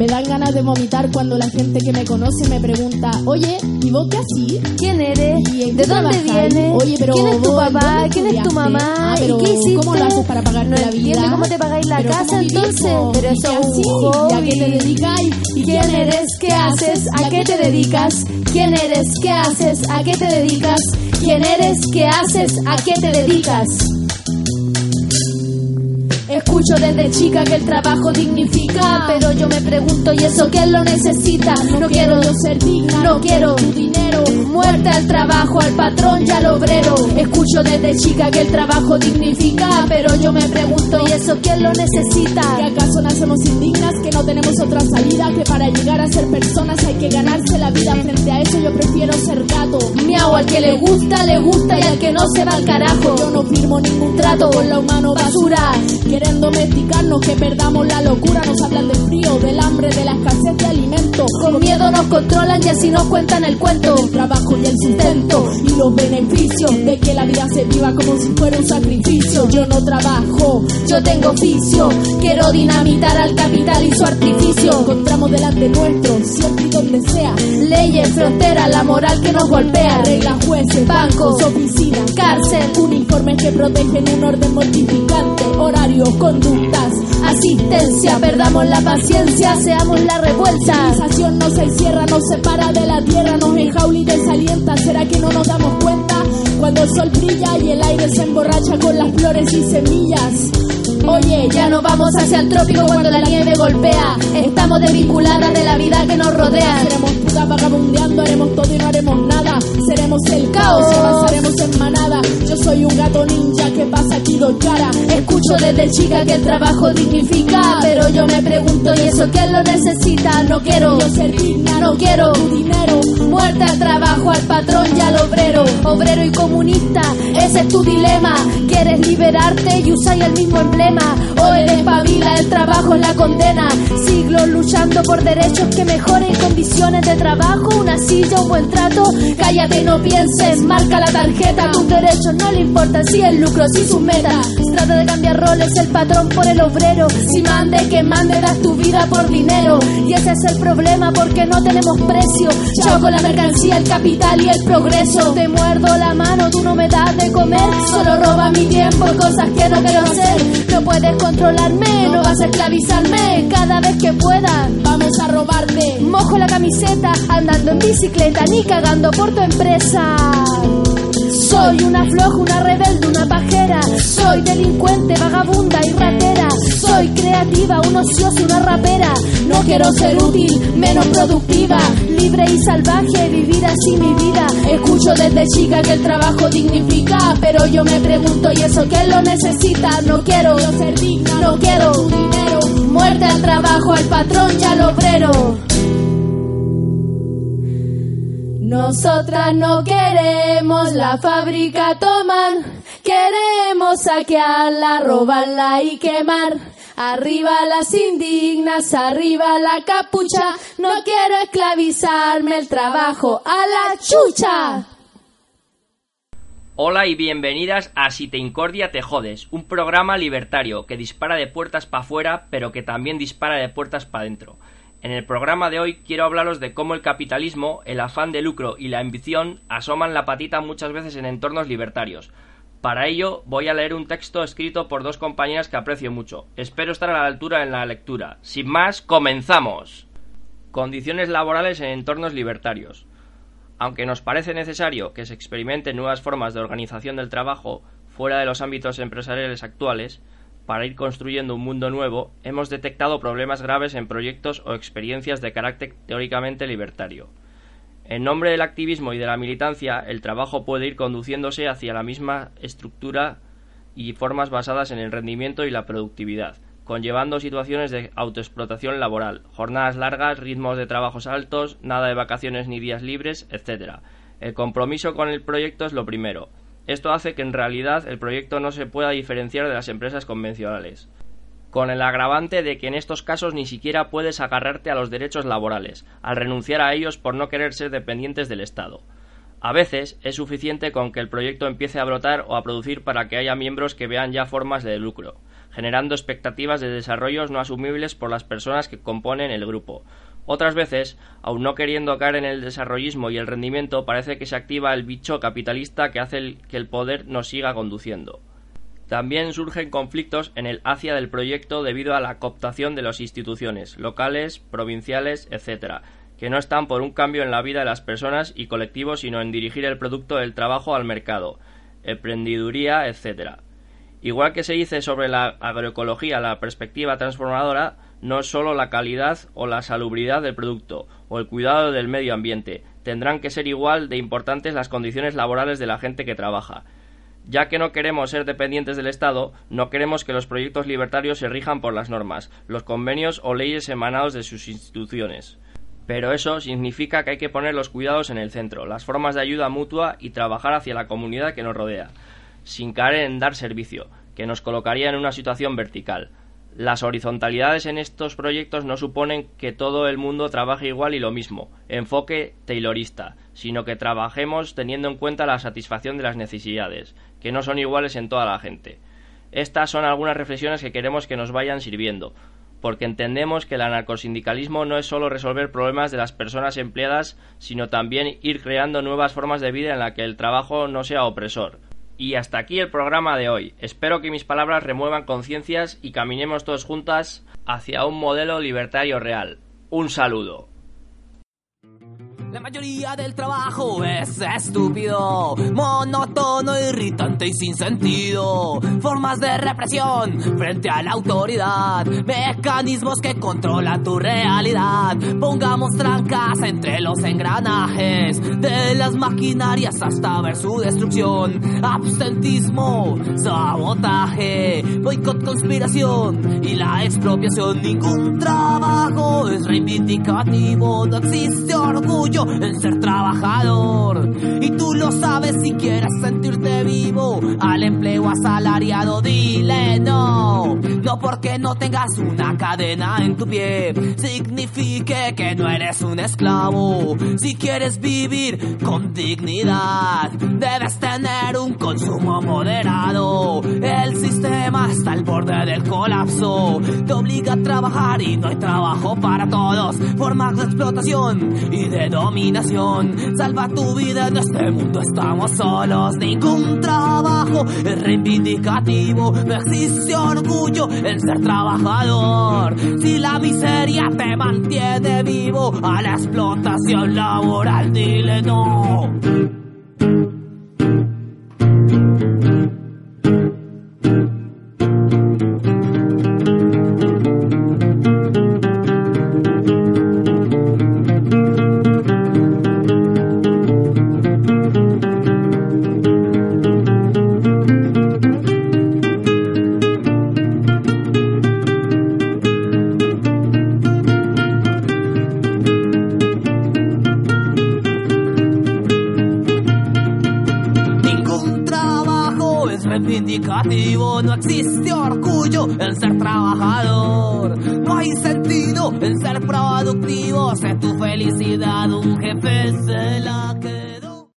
Me dan ganas de vomitar cuando la gente que me conoce me pregunta, oye, ¿y vos qué así? ¿Quién eres? ¿Y en ¿De dónde vienes? Oye, pero ¿Quién es tu papá? ¿dónde ¿Quién es tu mamá? Ah, ¿Y pero qué hiciste? ¿cómo lo haces para pagarte no la vida? cómo te pagáis la Pero casa ¿cómo vivís, entonces. Pero ¿Y eso es un a qué te dedicáis? ¿Y quién eres? ¿Qué haces? ¿A qué te dedicas? ¿Quién eres? ¿Qué haces? ¿A qué te dedicas? ¿Quién eres? ¿Qué haces? ¿A qué te dedicas? Escucho desde chica que el trabajo dignifica, pero yo me pregunto, ¿y eso quién lo necesita? No quiero yo ser digna, no quiero tu dinero. Muerte al trabajo, al patrón y al obrero. Escucho desde chica que el trabajo dignifica, pero yo me pregunto, ¿y eso quién lo necesita? ¿Que acaso nacemos indignas, que no tenemos otra salida? Que para llegar a ser personas hay que ganarse la vida. Frente a eso yo prefiero ser gato. Miau, al que le gusta, le gusta y al que no se va al carajo. Yo no firmo ningún trato con la humano basura. Quieren domesticarnos, que perdamos la locura. Nos hablan del nos controlan y así nos cuentan el cuento. Trabajo y el sustento y los beneficios de que la vida se viva como si fuera un sacrificio. Yo no trabajo, yo tengo oficio. Quiero dinamitar al capital y su artificio. Encontramos delante nuestro, siempre y donde sea. Leyes, fronteras, la moral que nos golpea. Reglas, jueces, bancos, oficinas, cárcel. Uniformes que protegen un orden mortificante. Horarios, conductas, asistencia. Perdamos la paciencia, seamos la revuelta. Civilización nos encierra, nos separa de la tierra, nos enjaula y desalienta. ¿Será que no nos damos cuenta? Cuando el sol brilla y el aire se emborracha con las flores y semillas. Oye, ya no vamos hacia el trópico cuando la nieve golpea. Estamos desvinculadas de la vida que nos rodea. Seremos putas vagabundeando, haremos todo y no haremos nada. Seremos el caos y avanzaremos en manada. Yo soy un gato ninja que pasa aquí dos cara. Escucho desde chica que el trabajo dignifica. Pero yo me pregunto, ¿y eso quién lo necesita? No quiero yo ser digna, no quiero tu dinero. Muerte al trabajo, al patrón y al obrero. Obrero y comunista, ese es tu dilema. Quieres liberarte y usar el mismo emblema. O eres pavila, el trabajo es la condena. Siglos luchando por derechos que mejoren condiciones de trabajo, una silla, un buen trato. Cállate y no pienses, marca la tarjeta. Tus derechos no le importan si el lucro, si su meta. Trata de cambiar roles, el patrón por el obrero. Si mande, que mande, das tu vida por dinero. Y ese es el problema porque no tenemos precio. Chao con la mercancía, el capital y el progreso. Te muerdo la mano, tú no me das de comer. Solo roba mi tiempo, cosas que no quiero hacer. No puedes controlarme, no vas a esclavizarme. Cada vez que pueda, vamos a robarte. Mojo la camiseta, andando en bicicleta, ni cagando por tu empresa. Soy una floja, una rebelde, una pajera. Soy delincuente, vagabunda y ratera. Soy creativa, un ocioso, una rapera. No quiero ser útil, menos productiva. Libre y salvaje, vivir así mi vida. Escucho desde chica que el trabajo dignifica. Pero yo me pregunto, ¿y eso quién lo necesita? No quiero ser digna, no quiero tu dinero. Muerte al trabajo, al patrón y al obrero. Nosotras no queremos la fábrica tomar, queremos saquearla, robarla y quemar. Arriba las indignas, arriba la capucha, no quiero esclavizarme el trabajo a la chucha. Hola y bienvenidas a Si te incordia te jodes, un programa libertario que dispara de puertas para afuera, pero que también dispara de puertas para adentro. En el programa de hoy quiero hablaros de cómo el capitalismo, el afán de lucro y la ambición asoman la patita muchas veces en entornos libertarios. Para ello voy a leer un texto escrito por dos compañeras que aprecio mucho. Espero estar a la altura en la lectura. Sin más, comenzamos. Condiciones laborales en entornos libertarios. Aunque nos parece necesario que se experimenten nuevas formas de organización del trabajo fuera de los ámbitos empresariales actuales, para ir construyendo un mundo nuevo, hemos detectado problemas graves en proyectos o experiencias de carácter teóricamente libertario. En nombre del activismo y de la militancia, el trabajo puede ir conduciéndose hacia la misma estructura y formas basadas en el rendimiento y la productividad, conllevando situaciones de autoexplotación laboral, jornadas largas, ritmos de trabajos altos, nada de vacaciones ni días libres, etc. El compromiso con el proyecto es lo primero, esto hace que en realidad el proyecto no se pueda diferenciar de las empresas convencionales, con el agravante de que en estos casos ni siquiera puedes agarrarte a los derechos laborales, al renunciar a ellos por no querer ser dependientes del Estado. A veces es suficiente con que el proyecto empiece a brotar o a producir para que haya miembros que vean ya formas de lucro, generando expectativas de desarrollos no asumibles por las personas que componen el grupo. Otras veces, aun no queriendo caer en el desarrollismo y el rendimiento, parece que se activa el bicho capitalista que hace que el poder nos siga conduciendo. También surgen conflictos en el hacia del proyecto debido a la cooptación de las instituciones, locales, provinciales, etc., que no están por un cambio en la vida de las personas y colectivos, sino en dirigir el producto del trabajo al mercado, emprendiduría, etc. Igual que se dice sobre la agroecología, la perspectiva transformadora no solo la calidad o la salubridad del producto o el cuidado del medio ambiente, tendrán que ser igual de importantes las condiciones laborales de la gente que trabaja. Ya que no queremos ser dependientes del Estado, no queremos que los proyectos libertarios se rijan por las normas, los convenios o leyes emanados de sus instituciones. Pero eso significa que hay que poner los cuidados en el centro, las formas de ayuda mutua y trabajar hacia la comunidad que nos rodea, sin caer en dar servicio, que nos colocaría en una situación vertical. Las horizontalidades en estos proyectos no suponen que todo el mundo trabaje igual y lo mismo, enfoque taylorista, sino que trabajemos teniendo en cuenta la satisfacción de las necesidades, que no son iguales en toda la gente. Estas son algunas reflexiones que queremos que nos vayan sirviendo, porque entendemos que el anarcosindicalismo no es solo resolver problemas de las personas empleadas, sino también ir creando nuevas formas de vida en la que el trabajo no sea opresor. Y hasta aquí el programa de hoy. Espero que mis palabras remuevan conciencias y caminemos todos juntas hacia un modelo libertario real. Un saludo. La mayoría del trabajo es estúpido, monótono, irritante y sin sentido. Formas de represión frente a la autoridad, mecanismos que controlan tu realidad. Pongamos trancas entre los engranajes de las maquinarias hasta ver su destrucción. Abstentismo, sabotaje, boicot, conspiración y la expropiación. Ningún trabajo es reivindicativo, no existe orgullo en ser trabajador. Y tú lo sabes si quieres sentirte vivo. Al empleo asalariado, dile no. No porque no tengas una cadena en tu pie, signifique que no eres un esclavo. Si quieres vivir con dignidad, debes tener un consumo moderado. El sistema está al borde del colapso. Te obliga a trabajar y no hay trabajo para todos. Formas de explotación y de Salva tu vida en este mundo, estamos solos. Ningún trabajo es reivindicativo. No existe orgullo en ser trabajador. Si la miseria te mantiene vivo, a la explotación laboral dile no. Reivindicativo, no existe orgullo en ser trabajador. No hay sentido en ser productivo, sé tu felicidad, un jefe se la que